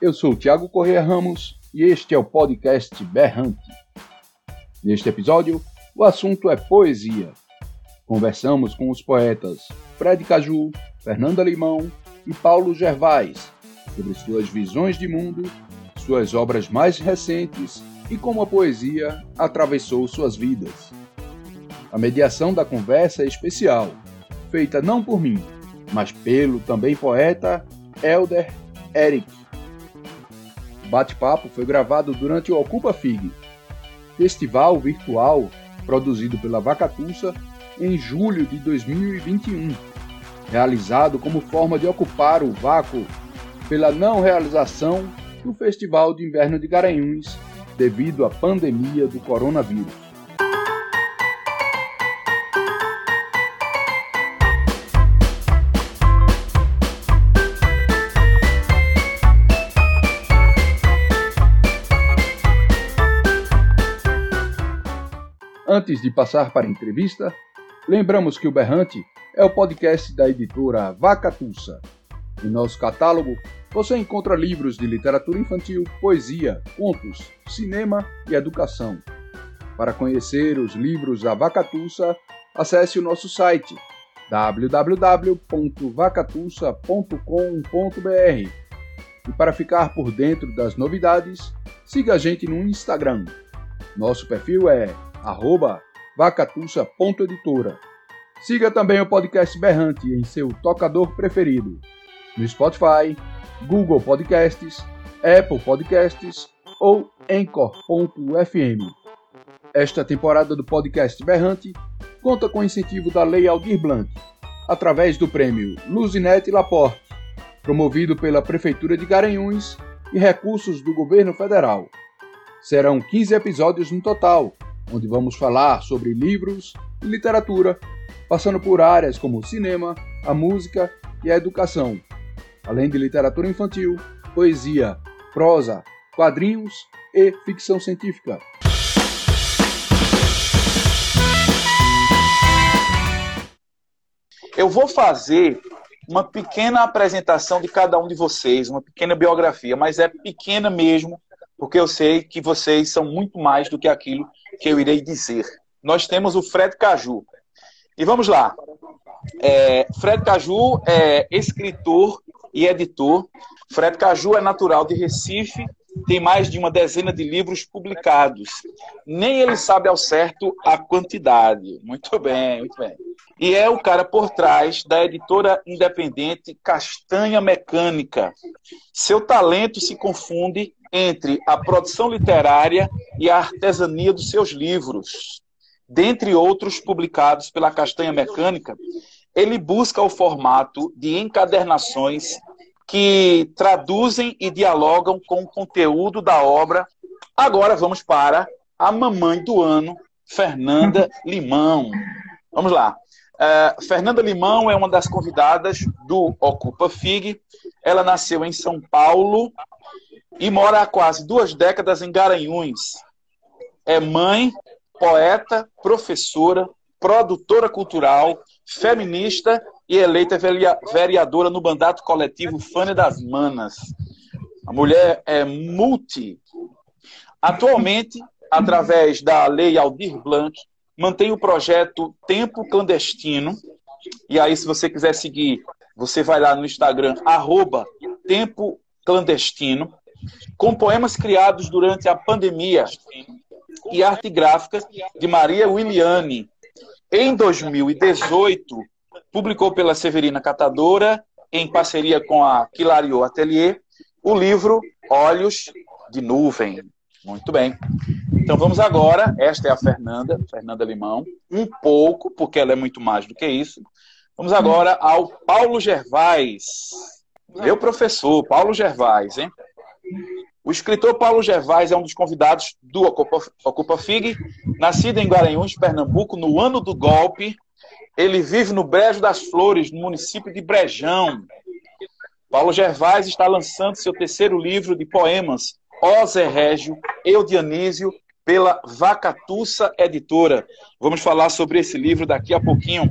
Eu sou o Thiago Corrêa Ramos e este é o podcast Berrante. Neste episódio, o assunto é poesia. Conversamos com os poetas Fred Caju, Fernanda Limão e Paulo Gervais sobre suas visões de mundo, suas obras mais recentes e como a poesia atravessou suas vidas. A mediação da conversa é especial, feita não por mim, mas pelo também poeta Elder Eric. Bate-papo foi gravado durante o Ocupa FIG, festival virtual produzido pela Vacatussa em julho de 2021, realizado como forma de ocupar o vácuo pela não realização do Festival de Inverno de Garanhuns devido à pandemia do coronavírus. Antes de passar para a entrevista, lembramos que o Berrante é o podcast da editora Vacatussa. Em nosso catálogo, você encontra livros de literatura infantil, poesia, contos, cinema e educação. Para conhecer os livros da Vacatussa, acesse o nosso site www.vacatussa.com.br. E para ficar por dentro das novidades, siga a gente no Instagram. Nosso perfil é arroba vacatussa.editora. Siga também o podcast Berrante em seu tocador preferido, no Spotify, Google Podcasts, Apple Podcasts ou Anchor.fm. Esta temporada do podcast Berrante conta com incentivo da Lei Aldir Blanc, através do prêmio Luzinete Laporte, promovido pela Prefeitura de Garanhuns e recursos do governo federal. Serão 15 episódios no total, onde vamos falar sobre livros e literatura, passando por áreas como o cinema, a música e a educação, além de literatura infantil, poesia, prosa, quadrinhos e ficção científica. Eu vou fazer uma pequena apresentação de cada um de vocês, uma pequena biografia, mas é pequena mesmo, porque eu sei que vocês são muito mais do que aquilo que eu irei dizer. Nós temos o Fred Caju. E vamos lá. É, Fred Caju é escritor e editor. Fred Caju é natural de Recife, tem mais de uma dezena de livros publicados. Nem ele sabe ao certo a quantidade. Muito bem, muito bem. E é o cara por trás da editora independente Castanha Mecânica. Seu talento se confunde entre a produção literária e a artesania dos seus livros. Dentre outros publicados pela Castanha Mecânica, ele busca o formato de encadernações que traduzem e dialogam com o conteúdo da obra. Agora vamos para a mamãe do ano, Fernanda Limão. Vamos lá. Uh, Fernanda Limão é uma das convidadas do Ocupa FIG. Ela nasceu em São Paulo e mora há quase duas décadas em Garanhuns. É mãe, poeta, professora, produtora cultural, feminista e eleita vereadora no mandato coletivo Fânia das Manas. A mulher é multi. Atualmente, através da Lei Aldir Blanc, mantém o projeto Tempo Clandestino. E aí, se você quiser seguir, você vai lá no Instagram, arroba Tempo Clandestino com poemas criados durante a pandemia e arte gráfica de Maria Williane. Em 2018, publicou pela Severina Catadora, em parceria com a Quilario Atelier, o livro Olhos de Nuvem. Muito bem. Então vamos agora, esta é a Fernanda, Fernanda Limão, um pouco, porque ela é muito mais do que isso, Vamos agora ao Paulo Gervais. Meu professor, Paulo Gervais, hein? O escritor Paulo Gervais é um dos convidados do Ocupa, Ocupa FIG, nascido em Guaranhuns, Pernambuco, no ano do golpe. Ele vive no Brejo das Flores, no município de Brejão. Paulo Gervais está lançando seu terceiro livro de poemas, Ó Régio, Eu Dionísio, pela Vacatussa Editora. Vamos falar sobre esse livro daqui a pouquinho.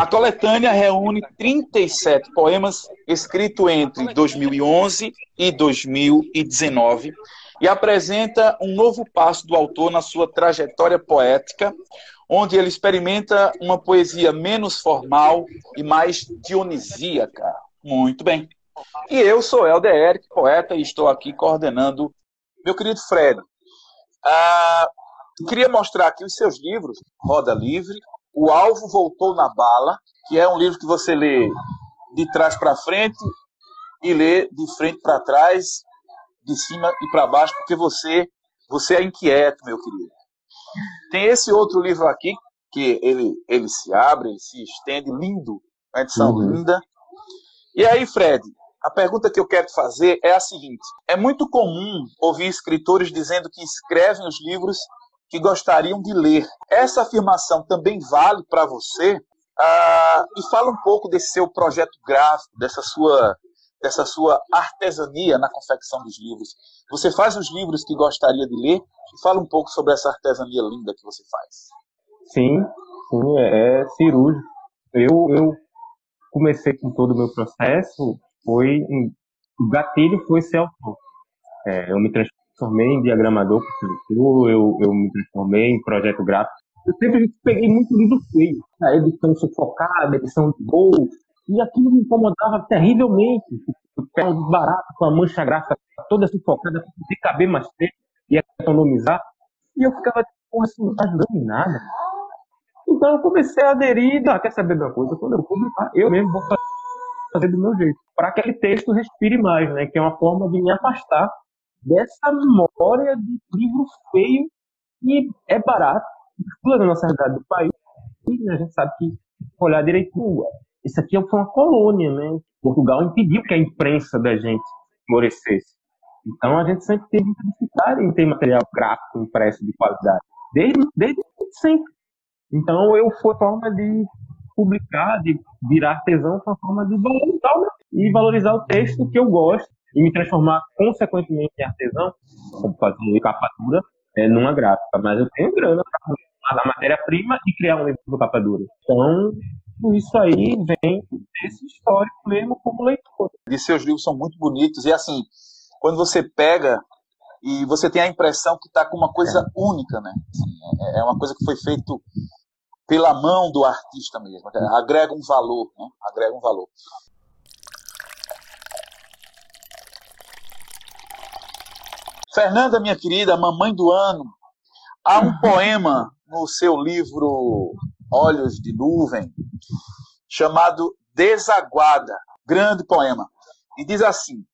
A coletânea reúne 37 poemas escritos entre 2011 e 2019 e apresenta um novo passo do autor na sua trajetória poética, onde ele experimenta uma poesia menos formal e mais dionisíaca. Muito bem. E eu sou Helder Eric, poeta, e estou aqui coordenando meu querido Fred. Ah, queria mostrar aqui os seus livros, Roda Livre, O Alvo Voltou na Bala, que é um livro que você lê de trás para frente e lê de frente para trás, de cima e para baixo, porque você você é inquieto, meu querido. Tem esse outro livro aqui que ele ele se abre, ele se estende, lindo, uma edição uhum. linda. E aí, Fred, a pergunta que eu quero fazer é a seguinte: é muito comum ouvir escritores dizendo que escrevem os livros que gostariam de ler. Essa afirmação também vale para você? Ah, e fala um pouco desse seu projeto gráfico, dessa sua, dessa sua artesania na confecção dos livros. Você faz os livros que gostaria de ler e fala um pouco sobre essa artesania linda que você faz. Sim, sim, é, é cirúrgico. Eu, eu comecei com todo o meu processo foi o gatilho foi ser autor. É, eu me transformei em diagramador eu, eu me transformei em projeto gráfico. Eu sempre peguei muito livro feio, a edição sufocada, a edição de gol, e aquilo me incomodava terrivelmente. Eu pego barato com a mancha gráfica toda sufocada, poder caber mais tempo e economizar. E eu ficava, porra, isso não tá ajudando em nada. Então eu comecei a aderir, ah, quer saber de uma coisa? Quando eu publicar, eu mesmo vou fazer do meu jeito para aquele texto respire mais, né? Que é uma forma de me afastar dessa memória de livro feio que é barato, explora na nossa realidade do país. E a gente sabe que, olhar direito, isso aqui foi uma colônia, né? Portugal impediu que a imprensa da gente florescesse. Então a gente sempre teve dificuldade em ter material gráfico impresso de qualidade, desde, desde sempre. Então eu fui forma de publicar, de virar artesão, foi uma forma de e valorizar o texto que eu gosto e me transformar consequentemente em artesão, como fazer capa é, numa gráfica. Mas eu tenho grana para a matéria-prima e criar um livro de capa dura. Então, isso aí vem desse histórico mesmo como leitor. E seus livros são muito bonitos. E assim, quando você pega e você tem a impressão que está com uma coisa é. única, né? Assim, é, é uma coisa que foi feito pela mão do artista mesmo. Agrega um valor, né? Agrega um valor. Fernanda, minha querida, mamãe do ano, há um poema no seu livro Olhos de Nuvem chamado Desaguada, grande poema. E diz assim: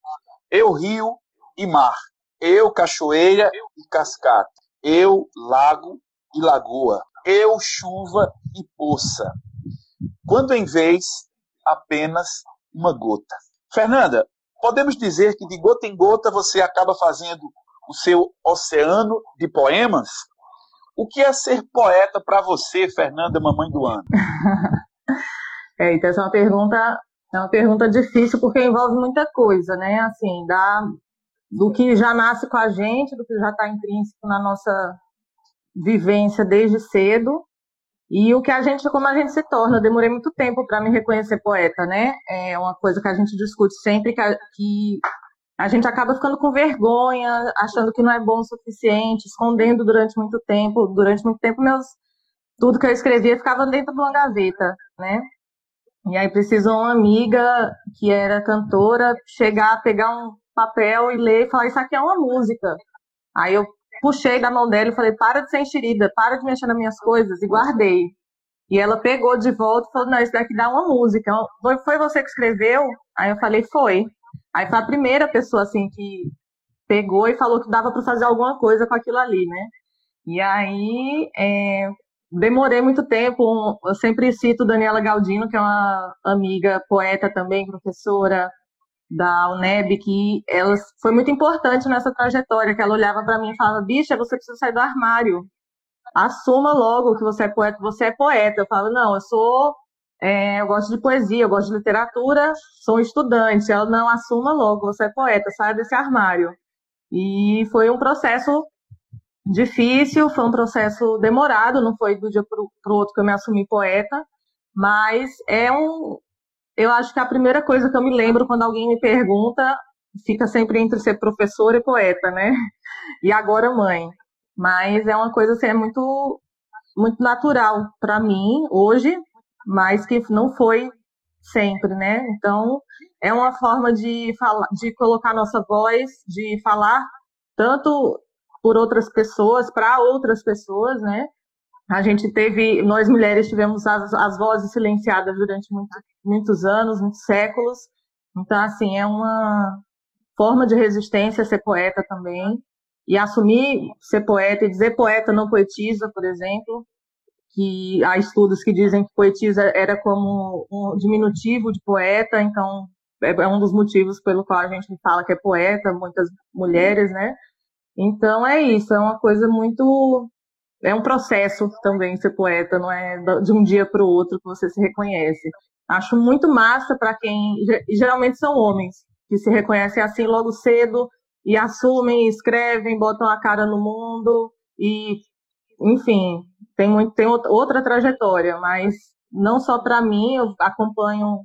Eu rio e mar, eu cachoeira e cascata, eu lago e lagoa, eu chuva e poça. Quando em vez apenas uma gota. Fernanda, podemos dizer que de gota em gota você acaba fazendo o seu oceano de poemas. O que é ser poeta para você, Fernanda, mamãe do ano? é, então essa é uma pergunta, é uma pergunta difícil porque envolve muita coisa, né? Assim, da, do que já nasce com a gente, do que já está intrínseco na nossa vivência desde cedo e o que a gente, como a gente se torna. Eu demorei muito tempo para me reconhecer poeta, né? É uma coisa que a gente discute sempre que, que a gente acaba ficando com vergonha, achando que não é bom o suficiente, escondendo durante muito tempo. Durante muito tempo, meus tudo que eu escrevia ficava dentro de uma gaveta, né? E aí precisou uma amiga que era cantora chegar, pegar um papel e ler e falar: Isso aqui é uma música. Aí eu puxei da mão dela e falei: Para de ser enxerida, para de mexer nas minhas coisas, e guardei. E ela pegou de volta e falou: Não, isso daqui dá uma música. Foi você que escreveu? Aí eu falei: Foi. Aí foi a primeira pessoa assim que pegou e falou que dava para fazer alguma coisa com aquilo ali, né? E aí, é, demorei muito tempo. Eu sempre cito Daniela Galdino, que é uma amiga, poeta também, professora da UNEB, que ela foi muito importante nessa trajetória, que ela olhava para mim e falava, bicha, você precisa sair do armário. Assuma logo que você é poeta, você é poeta. Eu falo, não, eu sou é, eu gosto de poesia, eu gosto de literatura, sou estudante. Ela não assuma logo, você é poeta, sai desse armário. E foi um processo difícil, foi um processo demorado, não foi do dia para o outro que eu me assumi poeta, mas é um. Eu acho que a primeira coisa que eu me lembro quando alguém me pergunta fica sempre entre ser professora e poeta, né? E agora mãe. Mas é uma coisa assim, é muito, muito natural para mim hoje, mas que não foi sempre, né? Então, é uma forma de falar, de colocar nossa voz, de falar tanto por outras pessoas, para outras pessoas, né? A gente teve, nós mulheres tivemos as, as vozes silenciadas durante muito, muitos anos, muitos séculos. Então, assim, é uma forma de resistência ser poeta também. E assumir ser poeta e dizer poeta não poetiza, por exemplo, que há estudos que dizem que poetisa era como um diminutivo de poeta, então é, é um dos motivos pelo qual a gente fala que é poeta, muitas mulheres, né? Então é isso, é uma coisa muito. É um processo também ser poeta, não é de um dia para o outro que você se reconhece. Acho muito massa para quem. Geralmente são homens que se reconhecem assim logo cedo e assumem, escrevem, botam a cara no mundo e, enfim, tem, muito, tem outra trajetória, mas não só para mim, eu acompanho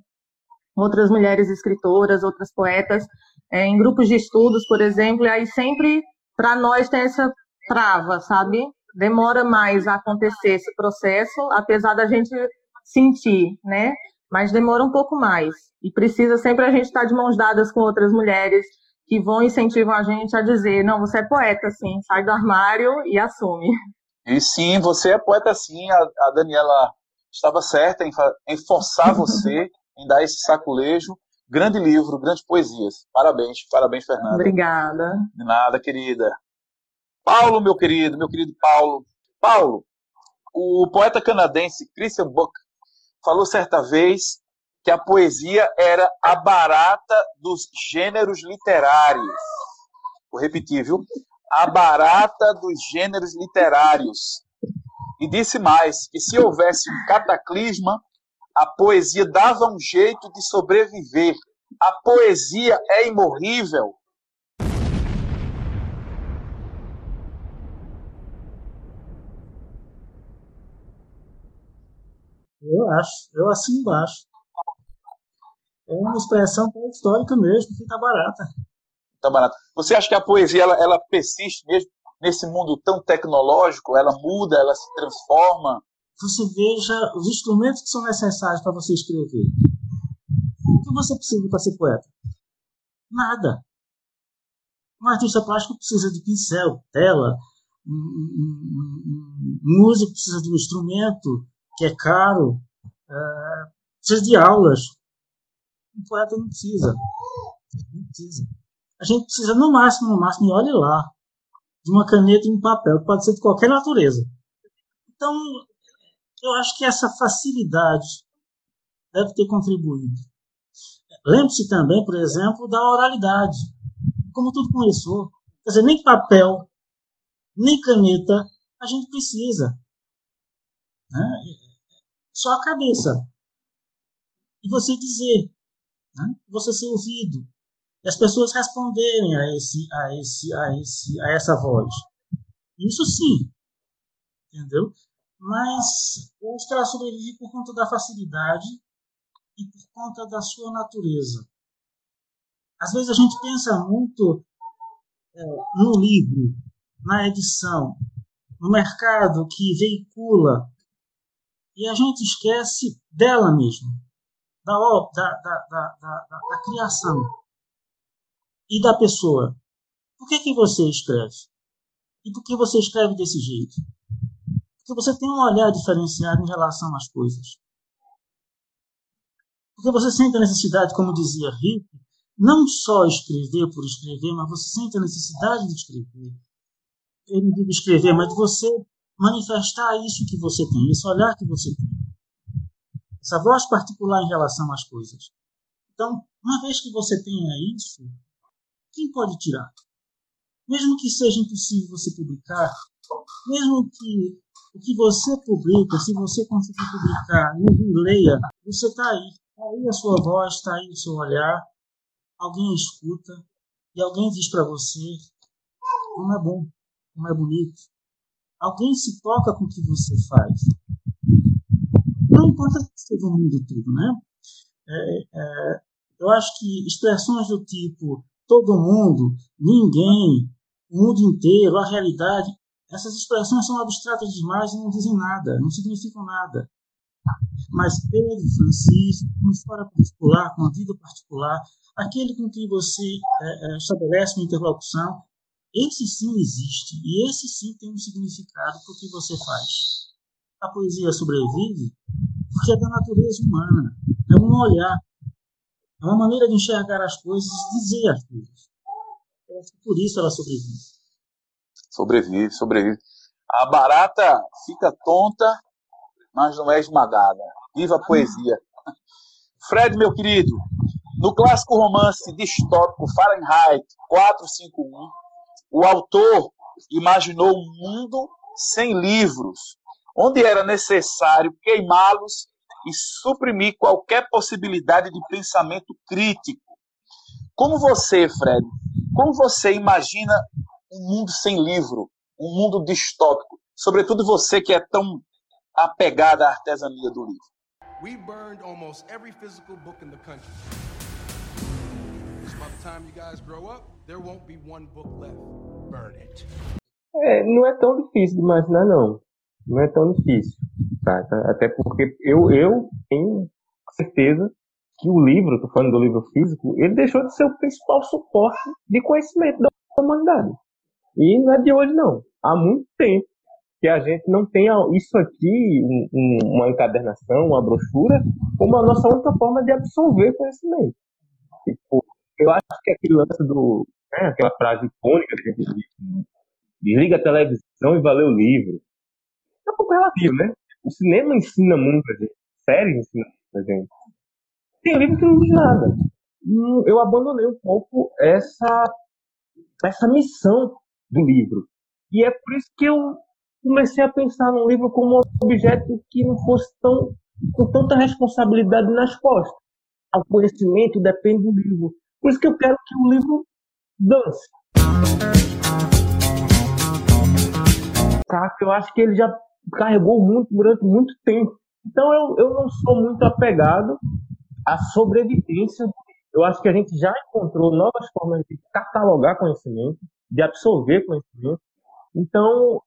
outras mulheres escritoras, outras poetas, é, em grupos de estudos, por exemplo, e aí sempre para nós tem essa trava, sabe? Demora mais a acontecer esse processo, apesar da gente sentir, né? Mas demora um pouco mais. E precisa sempre a gente estar de mãos dadas com outras mulheres que vão incentivar a gente a dizer, não, você é poeta, sim, sai do armário e assume. E sim, você é poeta sim. A, a Daniela estava certa em, em forçar você em dar esse saculejo. Grande livro, grandes poesias. Parabéns, parabéns, Fernanda. Obrigada. De nada, querida. Paulo, meu querido, meu querido Paulo. Paulo, o poeta canadense Christian Buck falou certa vez que a poesia era a barata dos gêneros literários. Vou repetir, viu? A barata dos gêneros literários. E disse mais que se houvesse um cataclisma, a poesia dava um jeito de sobreviver. A poesia é imorrível. Eu acho, eu assim embaixo. É uma expressão histórica mesmo, fica barata tá barato. Você acha que a poesia ela, ela persiste mesmo nesse mundo tão tecnológico? Ela muda, ela se transforma? Você veja os instrumentos que são necessários para você escrever. O que você precisa para ser poeta? Nada. Um artista plástico precisa de pincel, tela, um músico precisa de um instrumento que é caro, é, precisa de aulas. Um poeta não precisa. Não precisa a gente precisa, no máximo, no máximo, e olhe lá, de uma caneta e um papel, que pode ser de qualquer natureza. Então, eu acho que essa facilidade deve ter contribuído. Lembre-se também, por exemplo, da oralidade. Como tudo começou. Quer dizer, nem papel, nem caneta a gente precisa. Né? Só a cabeça. E você dizer. Né? Você ser ouvido e as pessoas responderem a esse a esse a esse a essa voz. Isso sim entendeu? Mas o Oscar sobrevive por conta da facilidade e por conta da sua natureza. Às vezes a gente pensa muito é, no livro na edição no mercado que veicula e a gente esquece dela mesmo da, da, da, da, da, da criação e da pessoa. Por que, que você escreve? E por que você escreve desse jeito? Porque você tem um olhar diferenciado em relação às coisas. Porque você sente a necessidade, como dizia Rick, não só escrever por escrever, mas você sente a necessidade de escrever. Eu não digo escrever, mas de você manifestar isso que você tem, esse olhar que você tem, essa voz particular em relação às coisas. Então, uma vez que você tenha isso, quem pode tirar? Mesmo que seja impossível você publicar, mesmo que o que você publica, se você conseguir publicar, ninguém leia, você está aí. Está aí a sua voz, está aí o seu olhar, alguém escuta e alguém diz para você como é bom, como é bonito. Alguém se toca com o que você faz. Não importa que seja o mundo todo, né? É, é, eu acho que expressões do tipo todo mundo, ninguém, o mundo inteiro, a realidade, essas expressões são abstratas demais e não dizem nada, não significam nada. Mas Pedro, Francisco, uma história particular, com uma vida particular, aquele com quem você é, é, estabelece uma interlocução, esse sim existe e esse sim tem um significado para o que você faz. A poesia sobrevive porque é da natureza humana, é um olhar, é uma maneira de enxergar as coisas e dizer as coisas. Por isso ela sobrevive. Sobrevive, sobrevive. A barata fica tonta, mas não é esmagada. Viva a poesia. Fred, meu querido, no clássico romance distópico Fahrenheit 451, o autor imaginou um mundo sem livros, onde era necessário queimá-los e suprimir qualquer possibilidade de pensamento crítico. Como você, Fred, como você imagina um mundo sem livro, um mundo distópico? Sobretudo você que é tão apegada à artesania do livro. We burned almost every physical book in the country. by the time you guys grow up, there won't be one book left. Burn it. É, não é tão difícil de imaginar, não. Não é tão difícil. Tá? Até porque eu, eu tenho certeza que o livro, estou falando do livro físico, ele deixou de ser o principal suporte de conhecimento da humanidade. E não é de hoje, não. Há muito tempo que a gente não tem isso aqui, um, uma encadernação, uma brochura, como a nossa única forma de absorver conhecimento. Tipo, eu acho que aquele lance do. Né, aquela frase icônica que a gente diz, desliga a televisão e valeu o livro. É um pouco relativo, né? O cinema ensina muito a gente, séries ensinam muito a gente. Tem livro que não diz nada. Hum, eu abandonei um pouco essa, essa missão do livro. E é por isso que eu comecei a pensar no livro como um objeto que não fosse tão com tanta responsabilidade nas costas. O conhecimento depende do livro. Por isso que eu quero que o livro dance. Tá? Eu acho que ele já carregou muito durante muito tempo. Então eu, eu não sou muito apegado à sobrevivência. Eu acho que a gente já encontrou novas formas de catalogar conhecimento, de absorver conhecimento. Então,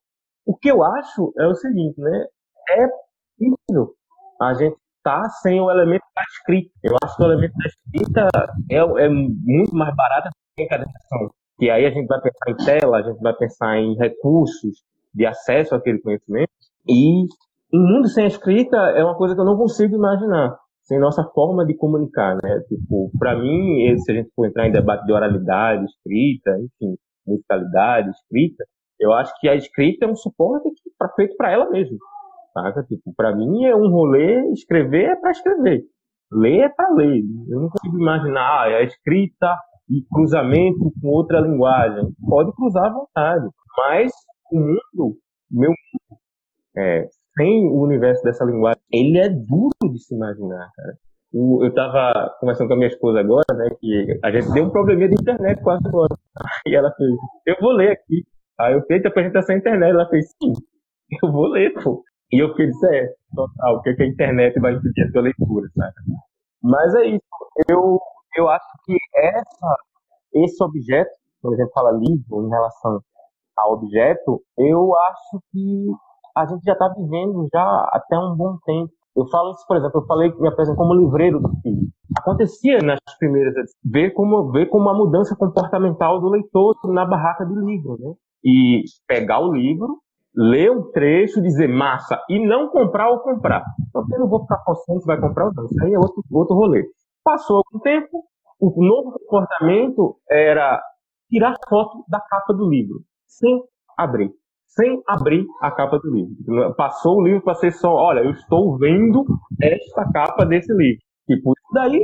o que eu acho é o seguinte, né? É incrível a gente tá sem o elemento da escrita. Eu acho que o elemento da escrita é, é muito mais barato que a encadernação. E aí a gente vai pensar em tela, a gente vai pensar em recursos de acesso àquele conhecimento. E um mundo sem escrita é uma coisa que eu não consigo imaginar sem nossa forma de comunicar, né? Tipo, para mim, se a gente for entrar em debate de oralidade, escrita, enfim, musicalidade, escrita, eu acho que a escrita é um suporte que, pra, feito para ela mesma. Saca? Tipo, para mim é um rolê, escrever é para escrever. Ler é para ler. Eu não consigo imaginar ah, a escrita e cruzamento com outra linguagem. Pode cruzar à vontade. Mas o mundo, meu mundo, é, sem o universo dessa linguagem, ele é duro de se imaginar, cara. eu estava conversando com a minha esposa agora, né, que a gente deu um probleminha de internet quase agora. E ela fez, eu vou ler aqui. Aí eu fiz a apresentação internet, ela fez, sim, eu vou ler, pô. E eu fiquei, é, total, o que, é que a internet vai impedir a tua leitura, sabe? Mas é isso, eu, eu acho que essa, esse objeto, quando a gente fala livro em relação ao objeto, eu acho que a gente já está vivendo já até um bom tempo. Eu falo isso, por exemplo, eu falei me apresento como livreiro do filho. Acontecia nas primeiras ver como ver como a mudança comportamental do leitor na barraca de livro, né? E pegar o livro ler um trecho, dizer massa, e não comprar ou comprar. Então, eu não vou ficar forçando se vai comprar ou não. Isso aí é outro, outro rolê. Passou algum tempo, o novo comportamento era tirar foto da capa do livro, sem abrir, sem abrir a capa do livro. Passou o livro para ser só, olha, eu estou vendo esta capa desse livro. Tipo, daí,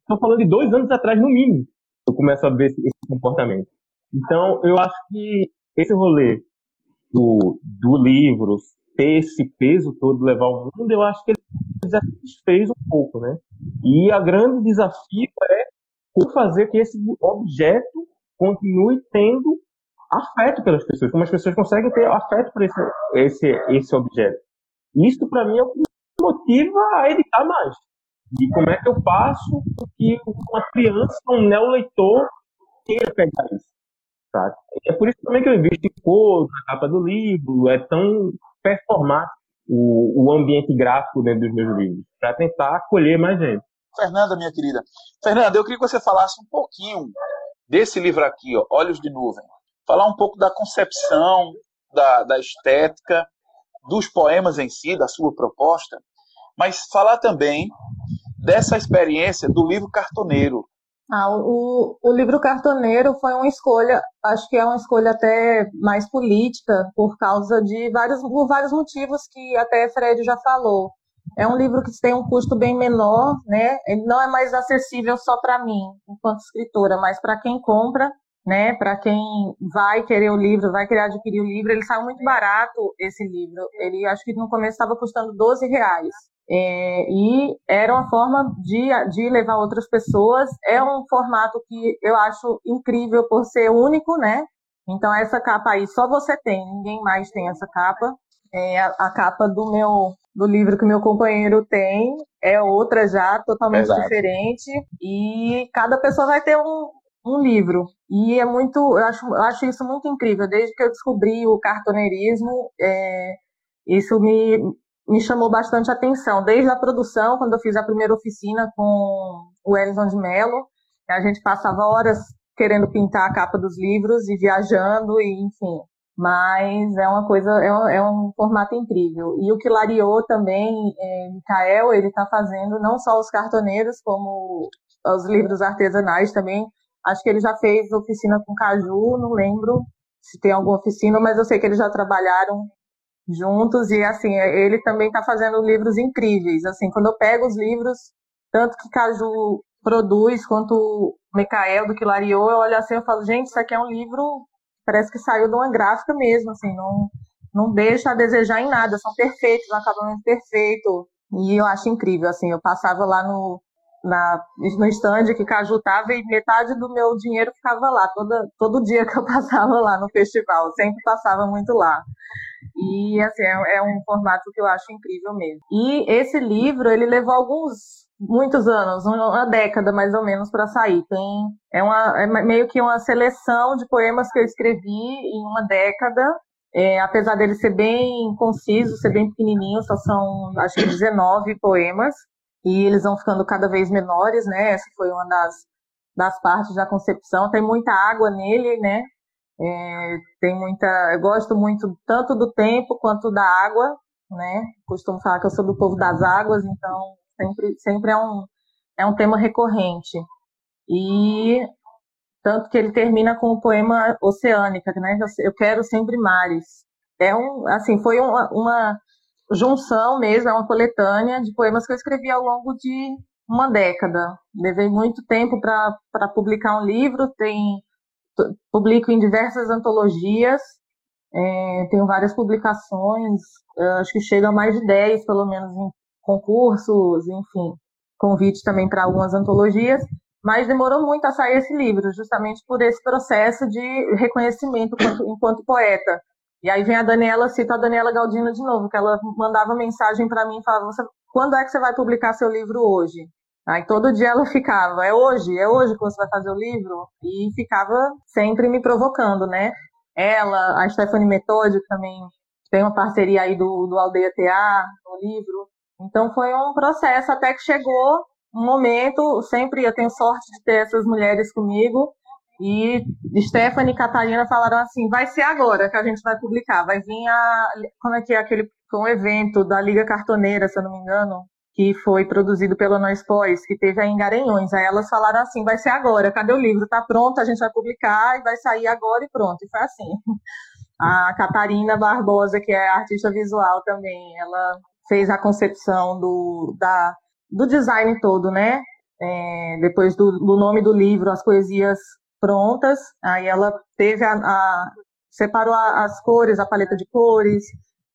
estou falando de dois anos atrás, no mínimo, eu começo a ver esse, comportamento. Então, eu acho que esse rolê do, do livro ter esse peso todo, levar o mundo, eu acho que ele já fez um pouco, né? E a grande desafio é fazer que esse objeto continue tendo afeto pelas pessoas, como as pessoas conseguem ter afeto por esse, esse, esse objeto. Isso, para mim, é o que motiva a editar mais. E como é que eu faço que uma criança, um neoleitor, queira pegar isso. Sabe? É por isso também que eu invisto em cor, na capa do livro, é tão performático o, o ambiente gráfico dentro dos meus livros, para tentar acolher mais gente. Fernanda, minha querida. Fernanda, eu queria que você falasse um pouquinho desse livro aqui, ó, Olhos de Nuvem. Falar um pouco da concepção, da, da estética, dos poemas em si, da sua proposta, mas falar também dessa experiência do livro Cartoneiro, ah, o, o livro Cartoneiro foi uma escolha, acho que é uma escolha até mais política, por causa de vários, por vários motivos que até Fred já falou. É um livro que tem um custo bem menor, né? Ele não é mais acessível só para mim, enquanto escritora, mas para quem compra, né? Para quem vai querer o livro, vai querer adquirir o livro, ele saiu muito barato esse livro. Ele acho que no começo estava custando 12 reais. É, e era uma forma de, de levar outras pessoas. É um formato que eu acho incrível por ser único, né? Então essa capa aí só você tem, ninguém mais tem essa capa. É a, a capa do meu do livro que meu companheiro tem é outra já, totalmente Exato. diferente. E cada pessoa vai ter um, um livro. E é muito, eu acho, eu acho isso muito incrível. Desde que eu descobri o cartoneirismo, é, isso me, me chamou bastante atenção, desde a produção, quando eu fiz a primeira oficina com o Elison de Mello, a gente passava horas querendo pintar a capa dos livros e viajando, e enfim. Mas é uma coisa, é um, é um formato incrível. E o que Lariou também, é, Mikael, ele está fazendo não só os cartoneiros, como os livros artesanais também. Acho que ele já fez oficina com Caju, não lembro se tem alguma oficina, mas eu sei que eles já trabalharam juntos e assim ele também está fazendo livros incríveis. Assim quando eu pego os livros tanto que Caju produz quanto o Micael do Quilariô eu olho assim eu falo gente isso aqui é um livro parece que saiu de uma gráfica mesmo assim não não deixa a desejar em nada são perfeitos um acabamento perfeito. E eu acho incrível assim eu passava lá no na, no stand que Caju e metade do meu dinheiro ficava lá, toda, todo dia que eu passava lá no festival, sempre passava muito lá. E assim, é, é, um formato que eu acho incrível mesmo. E esse livro, ele levou alguns muitos anos, uma década mais ou menos para sair. Tem é uma é meio que uma seleção de poemas que eu escrevi em uma década. É, apesar dele ser bem conciso, ser bem pequenininho, só são acho que 19 poemas e eles vão ficando cada vez menores, né? Essa foi uma das das partes da concepção. Tem muita água nele, né? É, tem muita. Eu gosto muito tanto do tempo quanto da água, né? Costumo falar que eu sou do povo das águas, então sempre, sempre é, um, é um tema recorrente. E tanto que ele termina com o poema Oceânica, né? Eu quero sempre mares. É um, assim, foi uma, uma junção mesmo, é uma coletânea de poemas que eu escrevi ao longo de uma década. Levei muito tempo para publicar um livro, tem publico em diversas antologias, é, tenho várias publicações, acho que chega a mais de 10, pelo menos, em concursos, enfim, convite também para algumas antologias, mas demorou muito a sair esse livro, justamente por esse processo de reconhecimento enquanto, enquanto poeta. E aí vem a Daniela, cita a Daniela Galdino de novo, que ela mandava mensagem para mim e falava: quando é que você vai publicar seu livro hoje? Aí todo dia ela ficava, é hoje, é hoje que você vai fazer o livro? E ficava sempre me provocando, né? Ela, a Stephanie Metode também tem uma parceria aí do, do Aldeia TA no livro. Então foi um processo até que chegou um momento, sempre eu tenho sorte de ter essas mulheres comigo, e Stephanie e Catarina falaram assim: vai ser agora que a gente vai publicar, vai vir a. Como é que é aquele. um evento da Liga Cartoneira, se eu não me engano, que foi produzido pela Nós Pós, que teve aí em Garanhões. Aí elas falaram assim: vai ser agora, cadê o livro? Tá pronto, a gente vai publicar e vai sair agora e pronto. E foi assim. A Catarina Barbosa, que é artista visual também, ela fez a concepção do, da, do design todo, né? É, depois do, do, nome do livro, as poesias prontas, aí ela teve a, a separou a, as cores, a paleta de cores,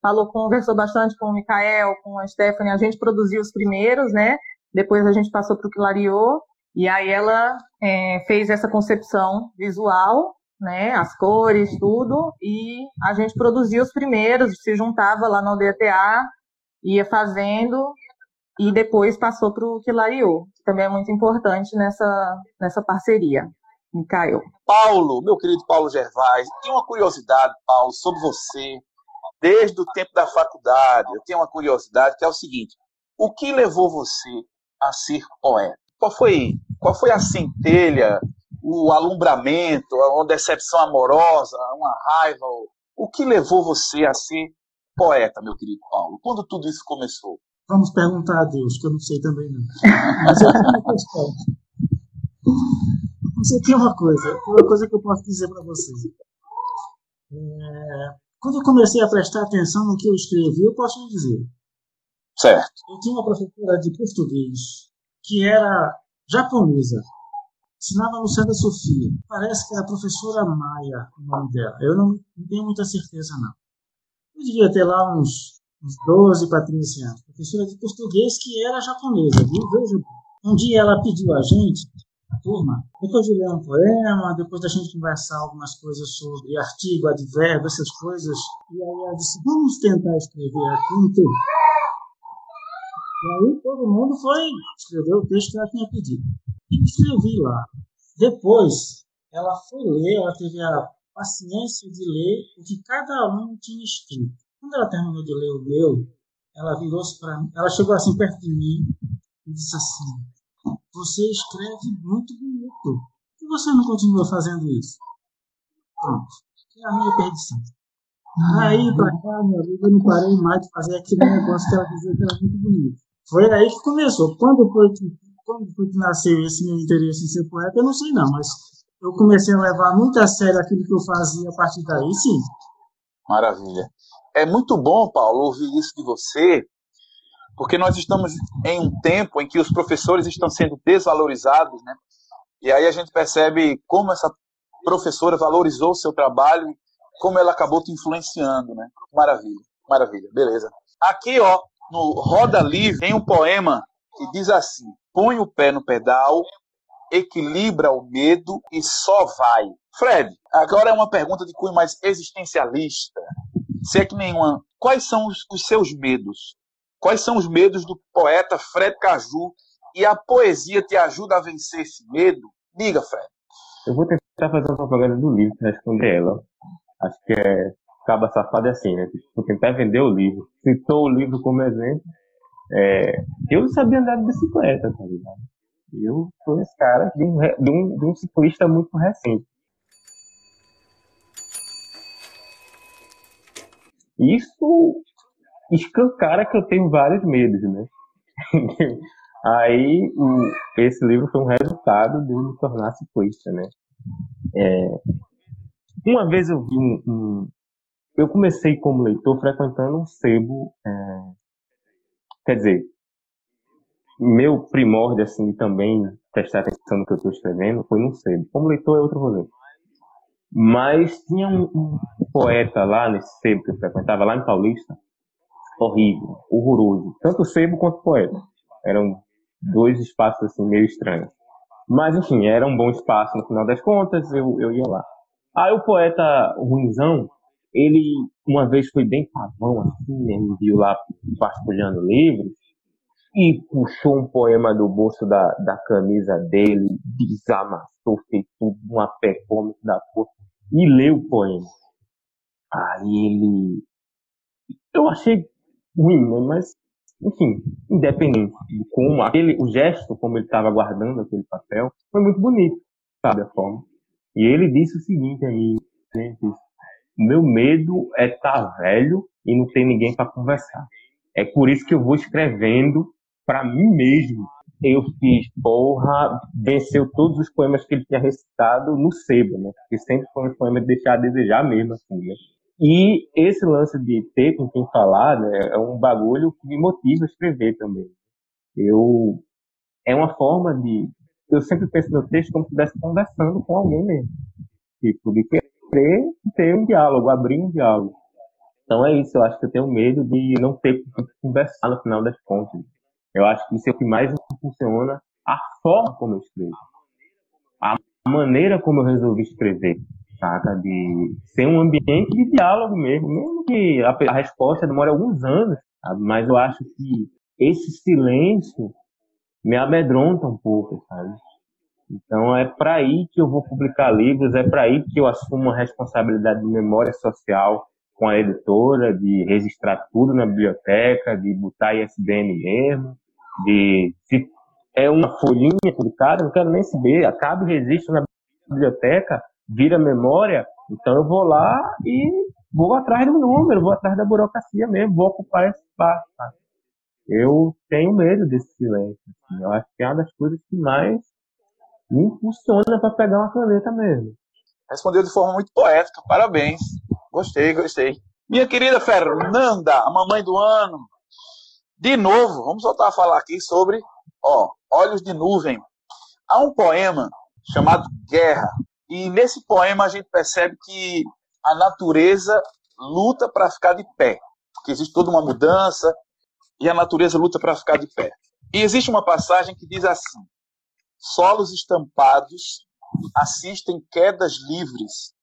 falou, conversou bastante com o Mikael, com a Stephanie, a gente produziu os primeiros, né? Depois a gente passou para o Clariô, e aí ela é, fez essa concepção visual, né? As cores, tudo, e a gente produziu os primeiros, se juntava lá no DTA, ia fazendo, e depois passou para o Quilariô, que também é muito importante nessa, nessa parceria. Micael. Paulo, meu querido Paulo Gervais, tem uma curiosidade, Paulo, sobre você, desde o tempo da faculdade. Eu tenho uma curiosidade que é o seguinte: o que levou você a ser poeta? Qual foi, qual foi a centelha, o alumbramento, uma decepção amorosa, uma raiva? O que levou você a ser poeta, meu querido Paulo? Quando tudo isso começou? Vamos perguntar a Deus, que eu não sei também não. Mas eu tenho uma questão. Mas eu tenho uma coisa, uma coisa que eu posso dizer para vocês. É, quando eu comecei a prestar atenção no que eu escrevi, eu posso dizer. Certo. Eu tinha uma professora de português que era japonesa. Ensinava no Santa Sofia. Parece que era a professora Maia o nome dela. Eu não, não tenho muita certeza, não. Eu devia ter lá uns uns 12 para 13 anos, professora de português que era japonesa, viu? Veja, um dia ela pediu a gente, a turma, depois de ler um poema, depois da gente conversar algumas coisas sobre artigo, advérbio, essas coisas, e aí ela disse, vamos tentar escrever aqui um texto. E aí todo mundo foi escrever o texto que ela tinha pedido. E escrevi lá. Depois, ela foi ler, ela teve a paciência de ler o que cada um tinha escrito. Quando ela terminou de ler o meu, ela virou-se para mim, ela chegou assim perto de mim e disse assim: Você escreve muito bonito. Por que você não continua fazendo isso? Pronto. É a minha perdição. Aí pra cá, minha vida, eu não parei mais de fazer aquele negócio que ela dizia que era muito bonito. Foi aí que começou. Quando foi que, quando foi que nasceu esse meu interesse em ser poeta, eu não sei não, mas eu comecei a levar muito a sério aquilo que eu fazia a partir daí, sim. Maravilha é muito bom, Paulo, ouvir isso de você, porque nós estamos em um tempo em que os professores estão sendo desvalorizados, né? E aí a gente percebe como essa professora valorizou o seu trabalho como ela acabou te influenciando, né? Maravilha, maravilha, beleza. Aqui, ó, no Roda Livre, tem um poema que diz assim: põe o pé no pedal, equilibra o medo e só vai. Fred, agora é uma pergunta de cunho mais existencialista se é que nenhuma, quais são os, os seus medos? Quais são os medos do poeta Fred Caju? E a poesia te ajuda a vencer esse medo? Diga, Fred. Eu vou tentar fazer uma propaganda do livro para responder ela. Acho que é acaba safado assim, né? Vou tentar vender o livro. Citou o livro como exemplo. É, eu não sabia andar de bicicleta, tá ligado? Eu sou esse cara de um, de um, de um ciclista muito recente. Isso escancara que eu tenho vários medos, né? Aí, esse livro foi um resultado de eu me tornar ciclista, né? É, uma vez eu vi um, um, Eu comecei como leitor frequentando um sebo. É, quer dizer, meu primórdio, assim, também prestar atenção no que eu estou escrevendo foi num sebo. Como leitor é outro rolê. Mas tinha um, um poeta lá nesse sebo que eu frequentava, lá em Paulista, horrível, horroroso. Tanto sebo quanto poeta. Eram dois espaços assim meio estranhos. Mas enfim, era um bom espaço no final das contas, eu, eu ia lá. Aí o poeta Ruizão, ele uma vez foi bem pavão assim, ele viu lá vasculhando livros e puxou um poema do bolso da, da camisa dele, desamassou, fez tudo uma performance da porra e leu o poema. Aí ele. Eu achei ruim, né? Mas, enfim, independente de como, aquele, o gesto, como ele estava guardando aquele papel, foi muito bonito, sabe a forma. E ele disse o seguinte a mim, né? meu medo é estar tá velho e não ter ninguém para conversar. É por isso que eu vou escrevendo para mim mesmo, eu fiz, porra, venceu todos os poemas que ele tinha recitado no sebo, né? Porque sempre foi um poema de deixar a desejar mesmo, assim, né? E esse lance de ter com quem falar né, é um bagulho que me motiva a escrever também. Eu é uma forma de eu sempre penso no texto como se estivesse conversando com alguém mesmo, tipo de querer ter um diálogo, abrir um diálogo. Então é isso. Eu acho que eu tenho medo de não ter que conversar no final das contas. Eu acho que isso é o que mais funciona a forma como eu escrevo, a maneira como eu resolvi escrever saca? De ser um ambiente de diálogo mesmo, mesmo que a, a resposta demore alguns anos, sabe? Mas eu acho que esse silêncio me amedronta um pouco, sabe? Então é para aí que eu vou publicar livros, é para aí que eu assumo a responsabilidade de memória social com a editora, de registrar tudo na biblioteca, de botar ISBN mesmo, de se é uma folhinha publicada, não quero nem saber, acaba e registro na biblioteca, vira memória, então eu vou lá e vou atrás do número, vou atrás da burocracia mesmo, vou ocupar esse espaço. Eu tenho medo desse silêncio. Assim. Eu acho que é uma das coisas que mais me impulsiona para pegar uma caneta mesmo. Respondeu de forma muito poética, parabéns. Gostei, gostei. Minha querida Fernanda, a mamãe do ano. De novo, vamos voltar a falar aqui sobre ó, Olhos de Nuvem. Há um poema chamado Guerra, e nesse poema a gente percebe que a natureza luta para ficar de pé, porque existe toda uma mudança e a natureza luta para ficar de pé. E existe uma passagem que diz assim: solos estampados assistem quedas livres,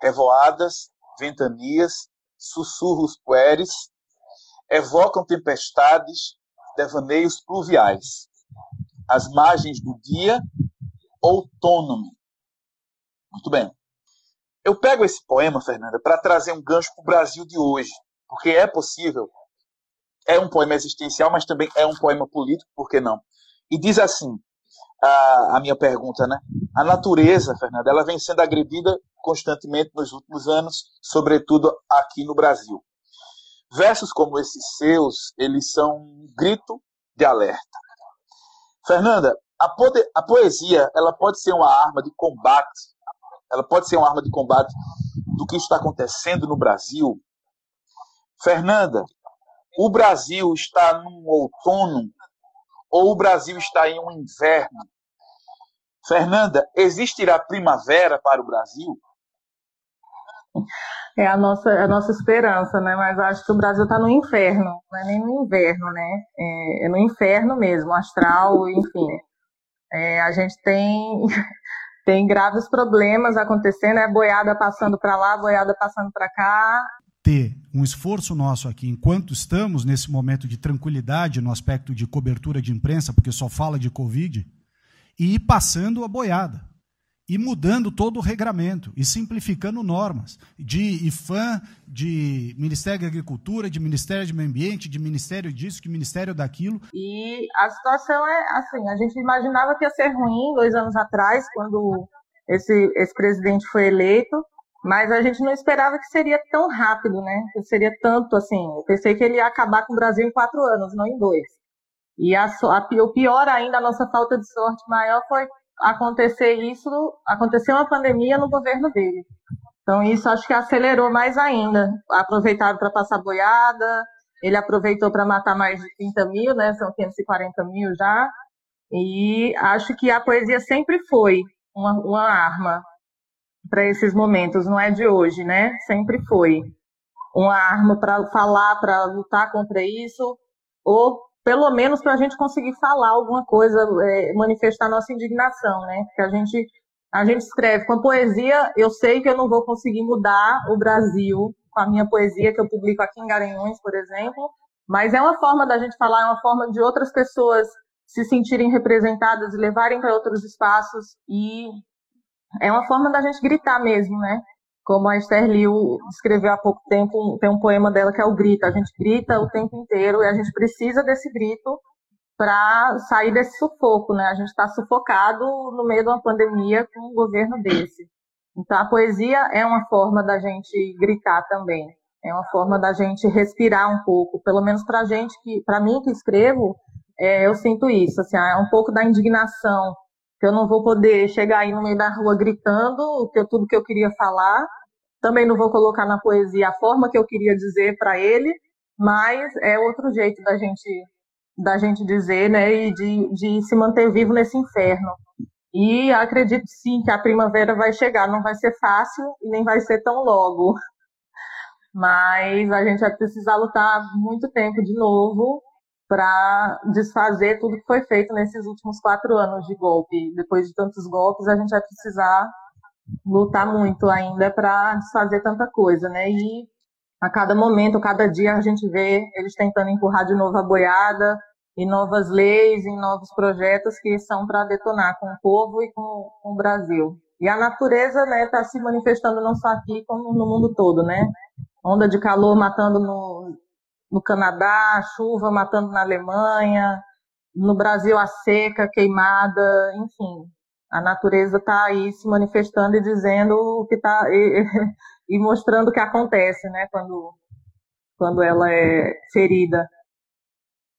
revoadas, ventanias, sussurros pueres, evocam tempestades, devaneios pluviais. As margens do dia, outono muito bem. Eu pego esse poema, Fernanda, para trazer um gancho para o Brasil de hoje, porque é possível. É um poema existencial, mas também é um poema político, por que não? E diz assim, a, a minha pergunta, né? A natureza, Fernanda, ela vem sendo agredida constantemente nos últimos anos, sobretudo aqui no Brasil. Versos como esses seus, eles são um grito de alerta. Fernanda, a, poder, a poesia, ela pode ser uma arma de combate ela pode ser uma arma de combate do que está acontecendo no Brasil. Fernanda, o Brasil está num outono ou o Brasil está em um inverno? Fernanda, existirá primavera para o Brasil? É a nossa, a nossa esperança, né? Mas acho que o Brasil está no inferno, não é nem no inverno, né? É, é no inferno mesmo, astral, enfim. É, a gente tem tem graves problemas acontecendo, é boiada passando para lá, boiada passando para cá. Ter um esforço nosso aqui, enquanto estamos nesse momento de tranquilidade no aspecto de cobertura de imprensa, porque só fala de Covid, e ir passando a boiada e mudando todo o regramento e simplificando normas de IFAM, de Ministério da Agricultura, de Ministério do Meio Ambiente, de Ministério disso, de Ministério daquilo. E a situação é assim, a gente imaginava que ia ser ruim dois anos atrás, quando esse, esse presidente foi eleito, mas a gente não esperava que seria tão rápido, né? Que seria tanto assim. Eu pensei que ele ia acabar com o Brasil em quatro anos, não em dois. E a, a, o pior ainda, a nossa falta de sorte maior foi acontecer isso, aconteceu uma pandemia no governo dele. Então isso acho que acelerou mais ainda. Aproveitaram para passar boiada, ele aproveitou para matar mais de 30 mil, né? São 540 mil já. E acho que a poesia sempre foi uma, uma arma para esses momentos, não é de hoje, né? Sempre foi uma arma para falar, para lutar contra isso, ou pelo menos para a gente conseguir falar alguma coisa, é, manifestar nossa indignação, né? Que a gente a gente escreve com a poesia, eu sei que eu não vou conseguir mudar o Brasil com a minha poesia que eu publico aqui em Garanhuns, por exemplo, mas é uma forma da gente falar, é uma forma de outras pessoas se sentirem representadas e levarem para outros espaços e é uma forma da gente gritar mesmo, né? Como a Esther Liu escreveu há pouco tempo, tem um poema dela que é o grito. A gente grita o tempo inteiro e a gente precisa desse grito para sair desse sufoco, né? A gente está sufocado no meio de uma pandemia com um governo desse. Então a poesia é uma forma da gente gritar também. É uma forma da gente respirar um pouco, pelo menos para gente que, para mim que escrevo, é, eu sinto isso. Assim, é um pouco da indignação que eu não vou poder chegar aí no meio da rua gritando que tudo que eu queria falar, Também não vou colocar na poesia a forma que eu queria dizer para ele, mas é outro jeito da gente da gente dizer, né, e de, de se manter vivo nesse inferno. E acredito sim que a primavera vai chegar, não vai ser fácil e nem vai ser tão logo. Mas a gente vai precisar lutar muito tempo de novo para desfazer tudo que foi feito nesses últimos quatro anos de golpe. Depois de tantos golpes, a gente vai precisar lutar muito ainda para desfazer tanta coisa, né? E a cada momento, cada dia a gente vê eles tentando empurrar de novo a boiada e novas leis e novos projetos que são para detonar com o povo e com, com, o Brasil. E a natureza está né, se manifestando não só aqui, como no mundo todo, né? Onda de calor matando no, no Canadá, chuva matando na Alemanha, no Brasil a seca, queimada, enfim, a natureza está aí se manifestando e dizendo o que está e, e, mostrando o que acontece, né, quando quando ela é ferida.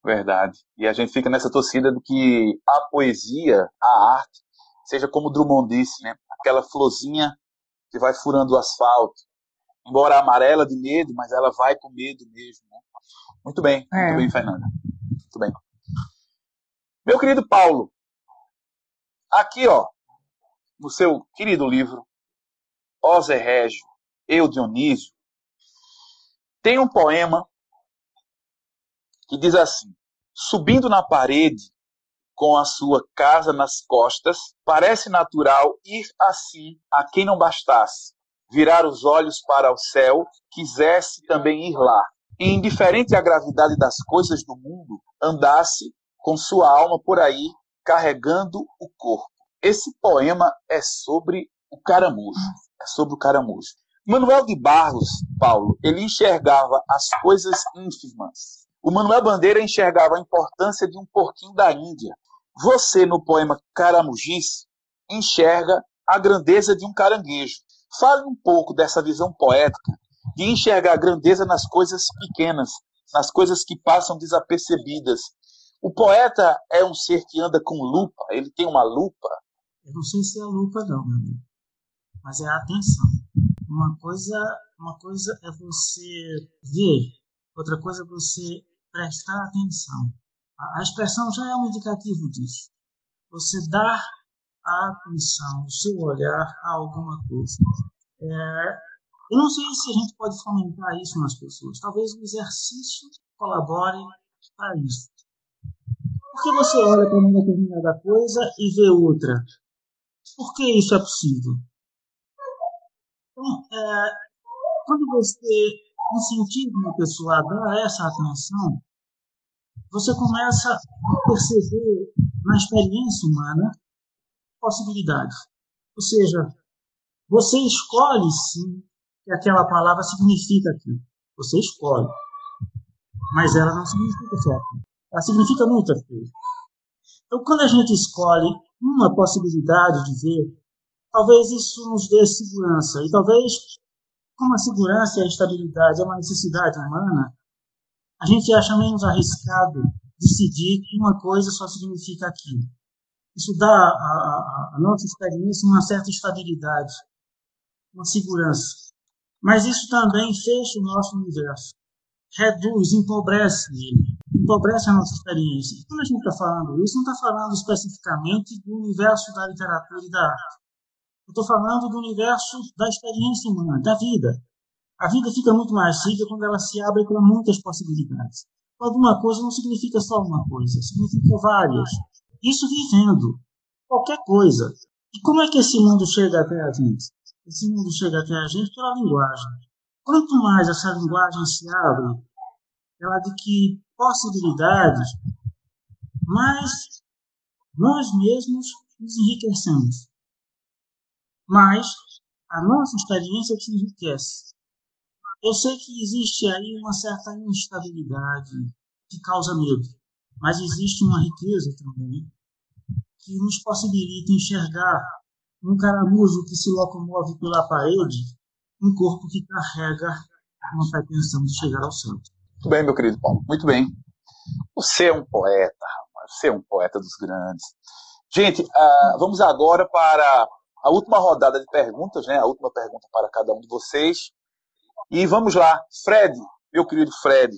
Verdade. E a gente fica nessa torcida de que a poesia, a arte, seja como Drummond disse, né, aquela florzinha que vai furando o asfalto, embora amarela de medo, mas ela vai com medo mesmo. Né? Muito bem, é. muito bem, Fernanda. Muito bem. Meu querido Paulo, Aqui, ó, no seu querido livro, Ose Régio, Eu Dionísio, tem um poema que diz assim: Subindo na parede, com a sua casa nas costas, parece natural ir assim a quem não bastasse, virar os olhos para o céu, quisesse também ir lá, e indiferente à gravidade das coisas do mundo, andasse com sua alma por aí carregando o corpo. Esse poema é sobre o caramujo. É sobre o caramujo. Manuel de Barros, Paulo, ele enxergava as coisas ínfimas. O Manuel Bandeira enxergava a importância de um porquinho da Índia. Você, no poema Caramujice, enxerga a grandeza de um caranguejo. Fale um pouco dessa visão poética de enxergar a grandeza nas coisas pequenas, nas coisas que passam desapercebidas, o poeta é um ser que anda com lupa, ele tem uma lupa. Eu não sei se é lupa não, meu amigo, mas é a atenção. Uma coisa, uma coisa é você ver, outra coisa é você prestar atenção. A, expressão já é um indicativo disso. Você dar a atenção, o seu olhar a alguma coisa. É, eu não sei se a gente pode fomentar isso nas pessoas. Talvez o exercício colabore para isso. Por que você olha para uma determinada coisa e vê outra? Por que isso é possível? Então, é, quando você incentiva uma pessoa a dar essa atenção, você começa a perceber na experiência humana possibilidades. Ou seja, você escolhe sim que aquela palavra significa aquilo. Você escolhe. Mas ela não significa só. Ela significa muitas coisas. Então, quando a gente escolhe uma possibilidade de ver, talvez isso nos dê segurança. E talvez, como a segurança e a estabilidade é uma necessidade humana, a gente acha menos arriscado decidir que uma coisa só significa aquilo. Isso dá à nossa experiência uma certa estabilidade, uma segurança. Mas isso também fecha o nosso universo, reduz, empobrece ele empobrece a nossa experiência. E quando a gente está falando isso, não está falando especificamente do universo da literatura e da arte. Eu estou falando do universo da experiência humana, da vida. A vida fica muito mais rica quando ela se abre para muitas possibilidades. Alguma coisa não significa só uma coisa, significa várias. Isso vivendo, qualquer coisa. E como é que esse mundo chega até a gente? Esse mundo chega até a gente pela linguagem. Quanto mais essa linguagem se abre, ela adquire possibilidades, mas nós mesmos nos enriquecemos. Mas a nossa experiência se enriquece. Eu sei que existe aí uma certa instabilidade que causa medo, mas existe uma riqueza também que nos possibilita enxergar um caramujo que se locomove pela parede, um corpo que carrega uma pretensão de chegar ao céu. Muito bem, meu querido Paulo, muito bem. Você é um poeta. Você é um poeta dos grandes. Gente, uh, vamos agora para a última rodada de perguntas, né? A última pergunta para cada um de vocês. E vamos lá, Fred, meu querido Fred,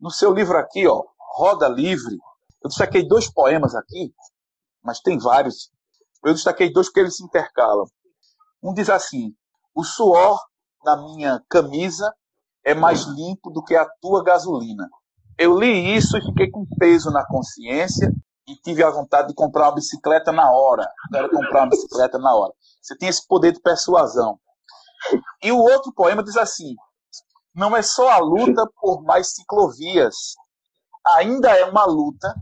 no seu livro aqui, ó, Roda Livre, eu destaquei dois poemas aqui, mas tem vários. Eu destaquei dois porque eles se intercalam. Um diz assim: O suor na minha camisa é mais limpo do que a tua gasolina. Eu li isso e fiquei com peso na consciência e tive a vontade de comprar uma bicicleta na hora. Quero comprar uma bicicleta na hora. Você tem esse poder de persuasão. E o outro poema diz assim: Não é só a luta por mais ciclovias, ainda é uma luta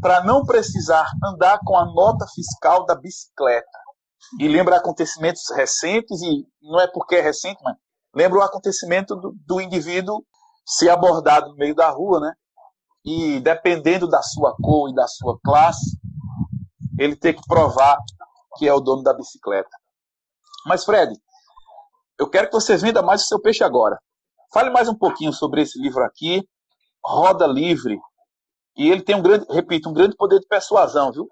para não precisar andar com a nota fiscal da bicicleta. E lembra acontecimentos recentes, e não é porque é recente, mas lembra o acontecimento do, do indivíduo ser abordado no meio da rua, né? E dependendo da sua cor e da sua classe, ele ter que provar que é o dono da bicicleta. Mas, Fred, eu quero que você venda mais o seu peixe agora. Fale mais um pouquinho sobre esse livro aqui, Roda Livre, e ele tem um grande, repito, um grande poder de persuasão, viu?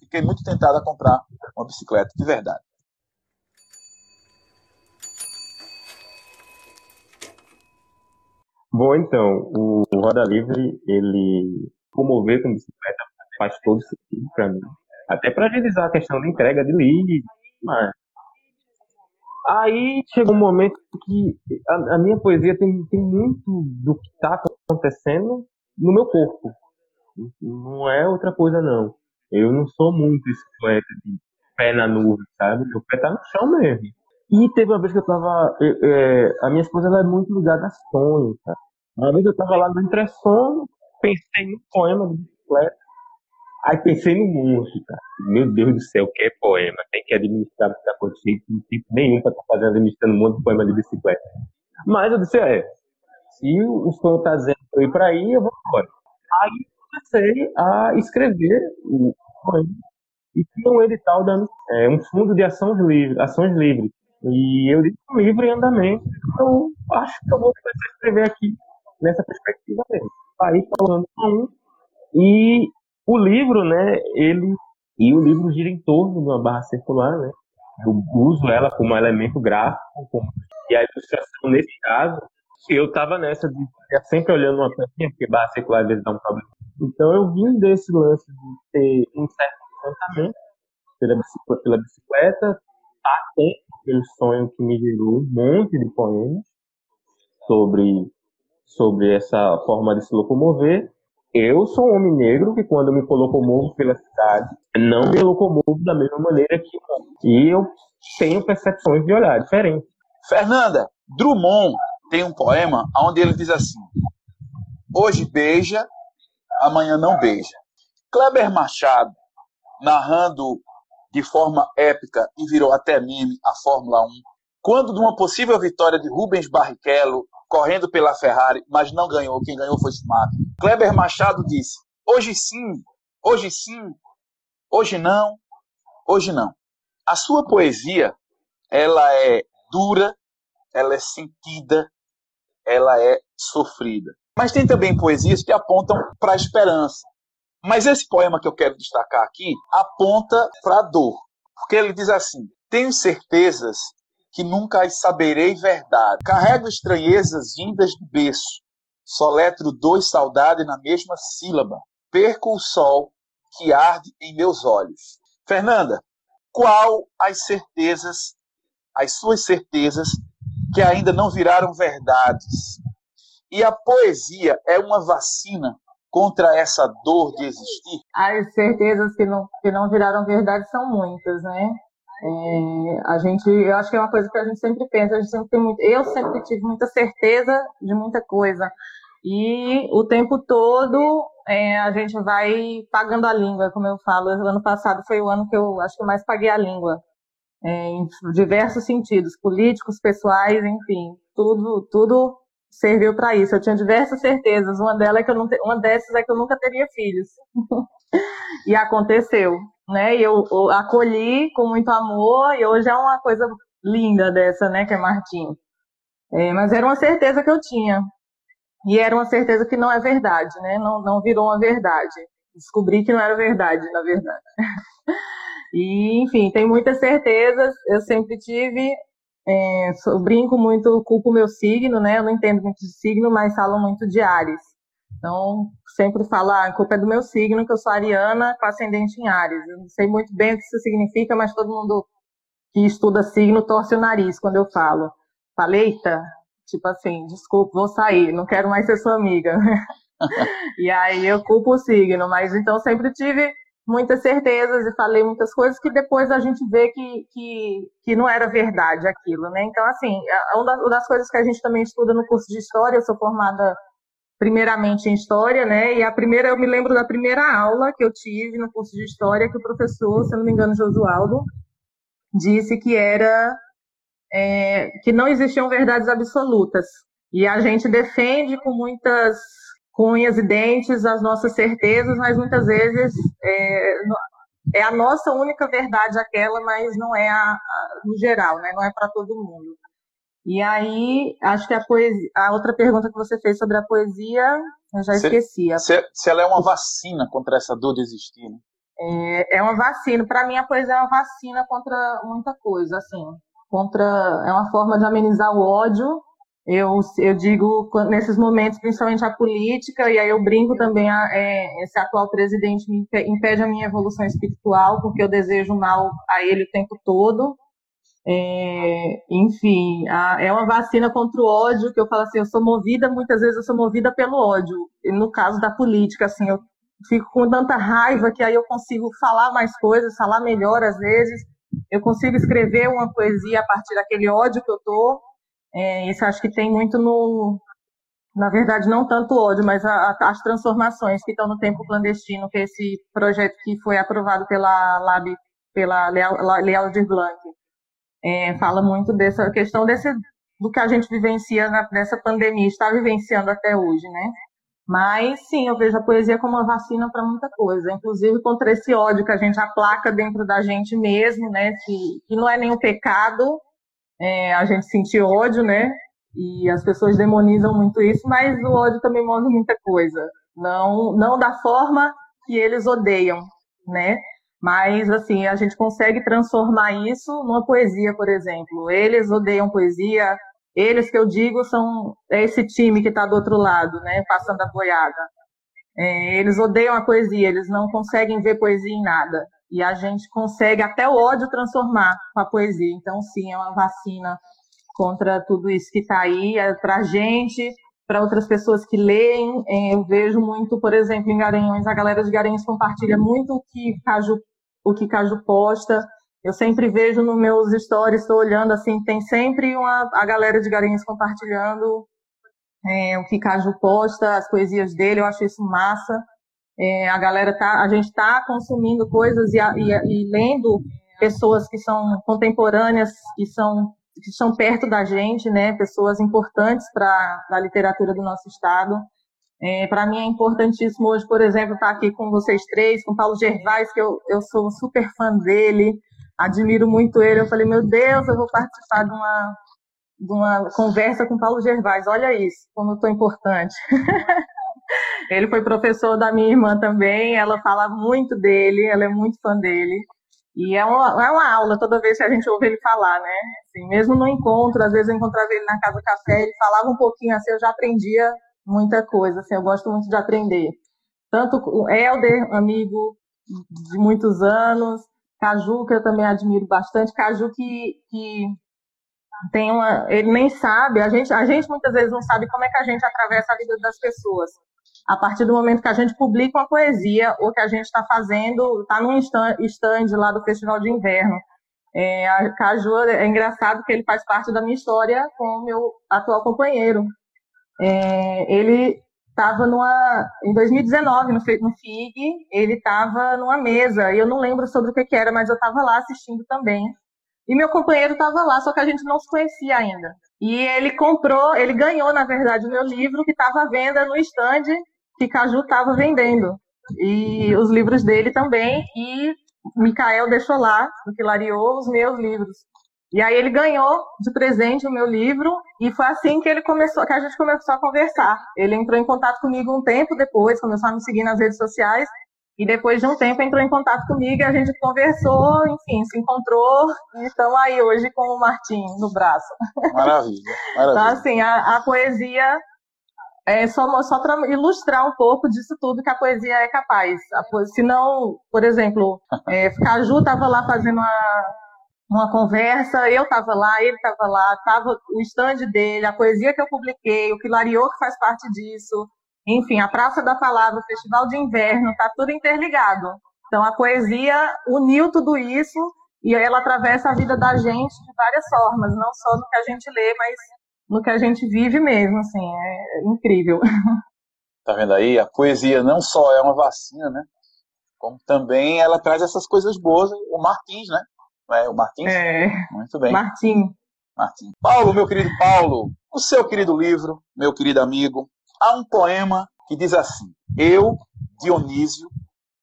Fiquei muito tentado a comprar uma bicicleta, de verdade. Bom, então, o Roda Livre, ele promover com bicicleta faz todo sentido para mim. Até para agilizar a questão da entrega de lead, mas Aí chega um momento que a, a minha poesia tem, tem muito do que está acontecendo no meu corpo. Não é outra coisa, não. Eu não sou muito esse poeta de pé na nuvem, sabe? Meu pé tá no chão mesmo. E teve uma vez que eu tava. É, a minha esposa ela é muito ligada a sonhos, cara. Uma vez eu tava lá no entressono, pensei no poema de bicicleta. Aí pensei no monstro, cara. Meu Deus do céu, que é poema? Tem que administrar tá acontecendo. Não tem nenhum pra estar tá fazendo, administrando um monte de poema de bicicleta. Mas eu disse, é, se o sonho tá dizendo pra eu ir pra aí, eu vou embora. Aí comecei a escrever. E tinha um edital dando é, um fundo de ações livres, ações livres. E eu disse um livro em andamento. Eu acho que eu vou começar a escrever aqui nessa perspectiva mesmo. Aí falando um e o livro, né, ele e o livro gira em torno de uma barra circular, né? Eu uso ela como elemento gráfico, como, e a ilustração nesse caso eu estava nessa de sempre olhando uma plantinha, porque barra circular às vezes dá um problema. Então eu vim desse lance de ter um certo encantamento pela bicicleta, pela bicicleta até aquele sonho que me gerou um monte de poemas sobre, sobre essa forma de se locomover. Eu sou um homem negro que quando me locomovo pela cidade, não me locomovo da mesma maneira que E eu tenho percepções de olhar diferentes. Fernanda, Drummond tem um poema onde ele diz assim: Hoje beija, amanhã não beija. Kleber Machado, narrando de forma épica e virou até meme a Fórmula 1, quando de uma possível vitória de Rubens Barrichello correndo pela Ferrari, mas não ganhou, quem ganhou foi Schumacher. Kleber Machado disse: Hoje sim, hoje sim, hoje não, hoje não. A sua poesia, ela é dura, ela é sentida, ela é sofrida. Mas tem também poesias que apontam para a esperança. Mas esse poema que eu quero destacar aqui aponta para a dor. Porque ele diz assim: Tenho certezas que nunca as saberei verdade. Carrego estranhezas vindas do berço. Soletro dois saudade na mesma sílaba. Perco o sol que arde em meus olhos. Fernanda, qual as certezas, as suas certezas que ainda não viraram verdades. E a poesia é uma vacina contra essa dor de existir? As certezas que não, que não viraram verdade são muitas, né? É, a gente, eu acho que é uma coisa que a gente sempre pensa, a gente sempre tem muito, eu sempre tive muita certeza de muita coisa. E o tempo todo é, a gente vai pagando a língua, como eu falo. O ano passado foi o ano que eu acho que eu mais paguei a língua é, em diversos sentidos, políticos, pessoais, enfim, tudo, tudo serviu para isso. Eu tinha diversas certezas. Uma delas é que eu não te... uma dessas é que eu nunca teria filhos. e aconteceu, né? E eu, eu, acolhi com muito amor e hoje é uma coisa linda dessa, né? Que é Martim. É, mas era uma certeza que eu tinha. E era uma certeza que não é verdade, né? Não, não virou uma verdade. Descobri que não era verdade, na verdade. E, enfim, tem muitas certezas. Eu sempre tive. É, brinco muito, culpo meu signo, né? Eu não entendo muito de signo, mas falo muito de Ares. Então, sempre falo, ah, a culpa é do meu signo, que eu sou ariana com ascendente em Ares. Eu não sei muito bem o que isso significa, mas todo mundo que estuda signo torce o nariz quando eu falo. Falei, eita, tipo assim, desculpa, vou sair, não quero mais ser sua amiga. e aí eu culpo o signo, mas então sempre tive muitas certezas e falei muitas coisas que depois a gente vê que, que, que não era verdade aquilo, né? Então, assim, uma das coisas que a gente também estuda no curso de História, eu sou formada primeiramente em História, né? E a primeira, eu me lembro da primeira aula que eu tive no curso de História, que o professor, se não me engano, Josualdo, disse que era é, que não existiam verdades absolutas. E a gente defende com muitas com unhas e dentes as nossas certezas, mas muitas vezes é, é a nossa única verdade aquela, mas não é a, a no geral, né? não é para todo mundo. E aí, acho que a poesia, a outra pergunta que você fez sobre a poesia, eu já se, esqueci. Se, se, ela é uma vacina contra essa dor de existir, né? É, é uma vacina. Para mim, a poesia é uma vacina contra muita coisa, assim. Contra, é uma forma de amenizar o ódio. Eu, eu digo, nesses momentos, principalmente a política, e aí eu brinco também, a, é, esse atual presidente me impede a minha evolução espiritual, porque eu desejo mal a ele o tempo todo. É, enfim, a, é uma vacina contra o ódio, que eu falo assim, eu sou movida, muitas vezes eu sou movida pelo ódio. E no caso da política, assim, eu fico com tanta raiva que aí eu consigo falar mais coisas, falar melhor às vezes. Eu consigo escrever uma poesia a partir daquele ódio que eu tô. É, isso acho que tem muito no, na verdade, não tanto ódio, mas a, a, as transformações que estão no tempo clandestino, que é esse projeto que foi aprovado pela Lab, pela Leal de Blanc, é, fala muito dessa questão desse, do que a gente vivencia na, pandemia, está vivenciando até hoje, né? Mas sim, eu vejo a poesia como uma vacina para muita coisa, inclusive contra esse ódio que a gente aplaca dentro da gente mesmo, né? Que, que não é nenhum pecado é, a gente sentir ódio, né? E as pessoas demonizam muito isso, mas o ódio também move muita coisa. Não, não da forma que eles odeiam, né? Mas, assim, a gente consegue transformar isso numa poesia, por exemplo. Eles odeiam poesia, eles que eu digo são é esse time que está do outro lado, né, passando a boiada. É, eles odeiam a poesia, eles não conseguem ver poesia em nada. E a gente consegue até o ódio transformar com a poesia. Então, sim, é uma vacina contra tudo isso que está aí, é para a gente, para outras pessoas que leem. É, eu vejo muito, por exemplo, em Garanhões, a galera de Garanhões compartilha muito o que Caju, o que Caju posta. Eu sempre vejo nos meus stories, estou olhando assim, tem sempre uma, a galera de Garanhuns compartilhando é, o que Caju posta, as poesias dele, eu acho isso massa. É, a galera tá, a gente está consumindo coisas e, e, e, lendo pessoas que são contemporâneas, que são que estão perto da gente, né? Pessoas importantes para a literatura do nosso estado. É, para mim é importantíssimo hoje, por exemplo, estar tá aqui com vocês três, com Paulo Gervais, que eu, eu sou super fã dele admiro muito ele. Eu falei, meu Deus, eu vou participar de uma, de uma conversa com Paulo Gervais. Olha isso, como eu estou importante. ele foi professor da minha irmã também, ela fala muito dele, ela é muito fã dele. E é uma, é uma aula toda vez que a gente ouve ele falar, né? Assim, mesmo no encontro, às vezes eu encontrava ele na casa café, ele falava um pouquinho assim, eu já aprendia muita coisa, assim, eu gosto muito de aprender. Tanto o Helder, amigo de muitos anos, Caju, que eu também admiro bastante. Caju que, que tem uma. Ele nem sabe, a gente, a gente muitas vezes não sabe como é que a gente atravessa a vida das pessoas. A partir do momento que a gente publica uma poesia, ou que a gente está fazendo, está num stand, lá do Festival de Inverno. É, a Caju é engraçado que ele faz parte da minha história com o meu atual companheiro. É, ele estava numa em 2019 no, no FIG, ele estava numa mesa e eu não lembro sobre o que, que era, mas eu estava lá assistindo também. E meu companheiro estava lá, só que a gente não se conhecia ainda. E ele comprou, ele ganhou na verdade o meu livro que estava à venda no stand que Caju estava vendendo e os livros dele também e Mikael deixou lá, que lariou os meus livros. E aí ele ganhou de presente o meu livro e foi assim que ele começou, que a gente começou a conversar. Ele entrou em contato comigo um tempo depois, começou a me seguir nas redes sociais E depois de um tempo entrou em contato comigo, a gente conversou, enfim, se encontrou e estamos aí hoje com o Martim no braço. Maravilha, maravilha. Então, assim, a, a poesia é só, só para ilustrar um pouco disso tudo que a poesia é capaz. Se não, por exemplo, é, Caju estava lá fazendo uma, uma conversa, eu estava lá, ele estava lá, estava o stand dele, a poesia que eu publiquei, o Pilariô que faz parte disso, enfim, a Praça da Palavra, o Festival de Inverno, está tudo interligado. Então a poesia uniu tudo isso e ela atravessa a vida da gente de várias formas, não só no que a gente lê, mas no que a gente vive mesmo, assim, é incrível. Tá vendo aí? A poesia não só é uma vacina, né? Como também ela traz essas coisas boas. O Martins, né? É, o Martins? É. Muito bem. Martim. Martim. Paulo, meu querido Paulo, o seu querido livro, meu querido amigo, há um poema que diz assim: Eu, Dionísio,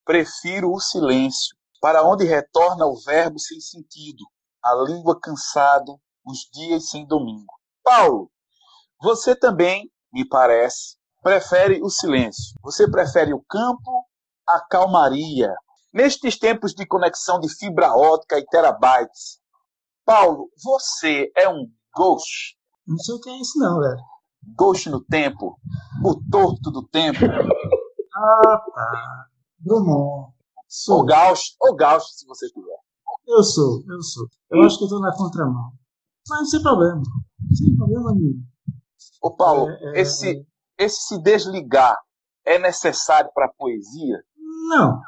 prefiro o silêncio, para onde retorna o verbo sem sentido, a língua cansada, os dias sem domingo. Paulo, você também, me parece, prefere o silêncio. Você prefere o campo, a calmaria. Nestes tempos de conexão de fibra ótica e terabytes, Paulo, você é um ghost? Não sei o que é isso não, velho. Ghost no tempo? O torto do tempo? Ah, tá. Drummond. Sou. Ou Gauss, ou Gauss, se você quiser. Eu sou, eu sou. Eu acho que eu tô na contramão. Mas sem problema. Sem problema nenhum. Ô Paulo, É, é, esse, esse se desligar é necessário para a poesia? Não,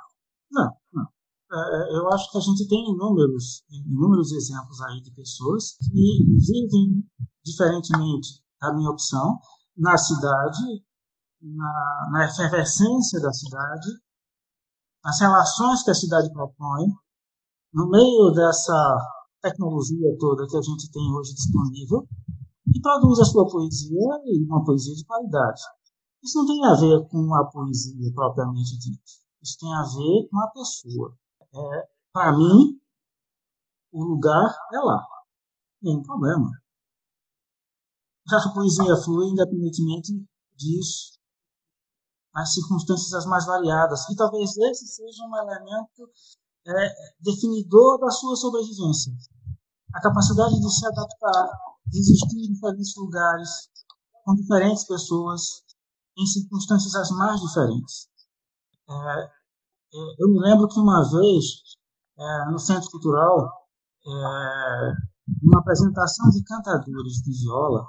não, não. É, é, eu acho que a gente tem inúmeros, inúmeros exemplos aí de pessoas que vivem diferentemente da minha opção na cidade, na, na efervescência da cidade, nas relações que a cidade propõe, no meio dessa tecnologia toda que a gente tem hoje disponível, e produz a sua poesia e uma poesia de qualidade. Isso não tem a ver com a poesia propriamente dita. Isso tem a ver com a pessoa. É, Para mim, o lugar é lá. Nenhum problema. Já a poesia flui independentemente disso, nas circunstâncias as mais variadas. E talvez esse seja um elemento é, definidor da sua sobrevivência. A capacidade de se adaptar, de existir em diferentes lugares, com diferentes pessoas, em circunstâncias as mais diferentes. É, é, eu me lembro que uma vez, é, no Centro Cultural, é, numa apresentação de cantadores de viola,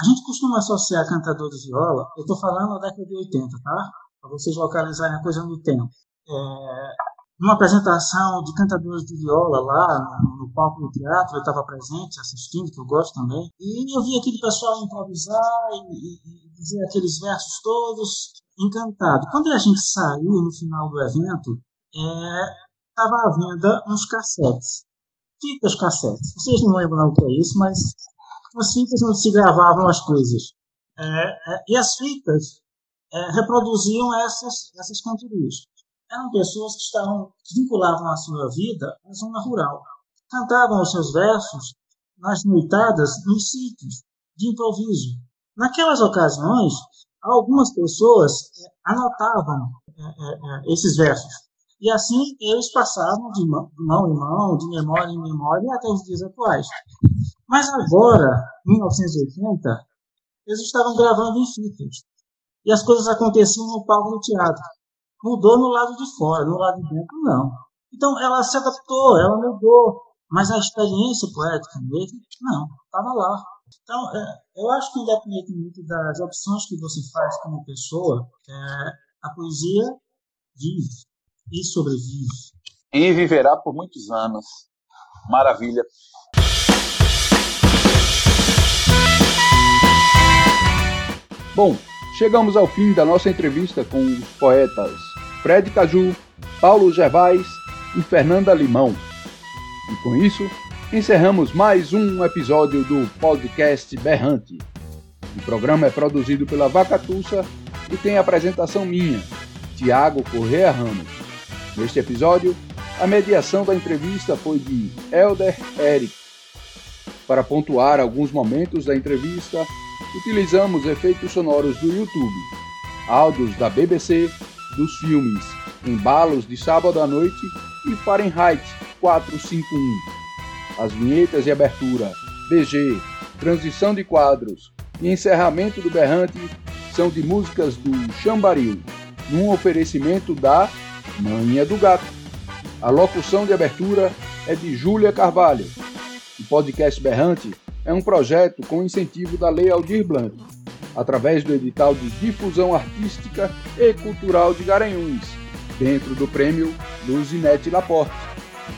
a gente costuma associar cantador de viola, eu estou falando da década de 80, tá? Para vocês localizarem a coisa no tempo. É, numa apresentação de cantadores de viola lá no, no palco do teatro, eu estava presente, assistindo, que eu gosto também, e eu vi aquele pessoal improvisar e, e, dizer aqueles versos todos, encantado. Quando a gente saiu no final do evento, estava à venda uns cassetes, fitas cassetes. Vocês não lembram o que é isso, mas as fitas onde se gravavam as coisas. É, é, e as fitas é, reproduziam essas, essas cantorias. Eram pessoas que estavam vinculavam a sua vida à zona rural. Cantavam os seus versos nas noitadas nos sítios, de improviso. Naquelas ocasiões, algumas pessoas é, anotavam é, é, esses versos. E assim eles passavam de mão em mão, de memória em memória, até os dias atuais. Mas agora, em 1980, eles estavam gravando em fitas. E as coisas aconteciam no palco do teatro. Mudou no lado de fora, no lado de dentro, não. Então, ela se adaptou, ela mudou. Mas a experiência poética mesmo, não, estava lá. Então, é, eu acho que, independentemente das opções que você faz como pessoa, é, a poesia vive e sobrevive. E viverá por muitos anos. Maravilha. Bom, chegamos ao fim da nossa entrevista com os poetas Fred Caju, Paulo Gervais e Fernanda Limão. E com isso, encerramos mais um episódio do podcast Berrante. O programa é produzido pela Vacatussa e tem apresentação minha, Tiago Correa Ramos. Neste episódio, a mediação da entrevista foi de Elder Eric. Para pontuar alguns momentos da entrevista, utilizamos efeitos sonoros do YouTube, áudios da BBC, dos filmes Embalos de Sábado à Noite e Fahrenheit 451. As vinhetas e abertura, BG, transição de quadros e encerramento do Berrante são de músicas do Chambaril, num oferecimento da Manha do Gato. A locução de abertura é de Júlia Carvalho. O podcast Berrante é um projeto com incentivo da Lei Aldir Blanc, através do edital de difusão artística e cultural de Garanhuns, dentro do prêmio Luzinete Laporte,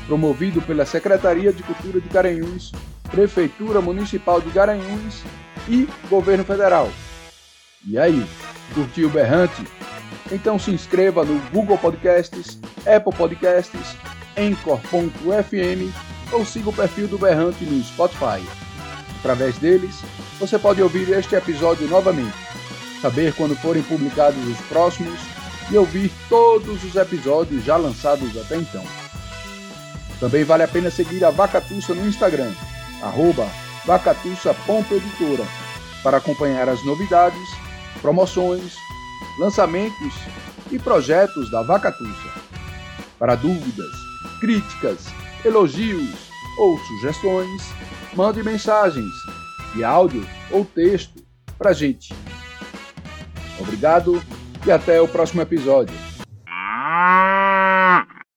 promovido pela Secretaria de Cultura de Garanhuns, Prefeitura Municipal de Garanhuns e Governo Federal. E aí, curtiu Berrante? Então se inscreva no Google Podcasts, Apple Podcasts, Anchor.fm ou siga o perfil do Berrante no Spotify. Através deles, você pode ouvir este episódio novamente, saber quando forem publicados os próximos e ouvir todos os episódios já lançados até então. Também vale a pena seguir a Vacatussa no Instagram, arroba vacatussa.editora, para acompanhar as novidades, promoções, lançamentos e projetos da Vacatussa. Para dúvidas, críticas, elogios ou sugestões, mande mensagens de áudio ou texto para gente. Obrigado e até o próximo episódio. Ah!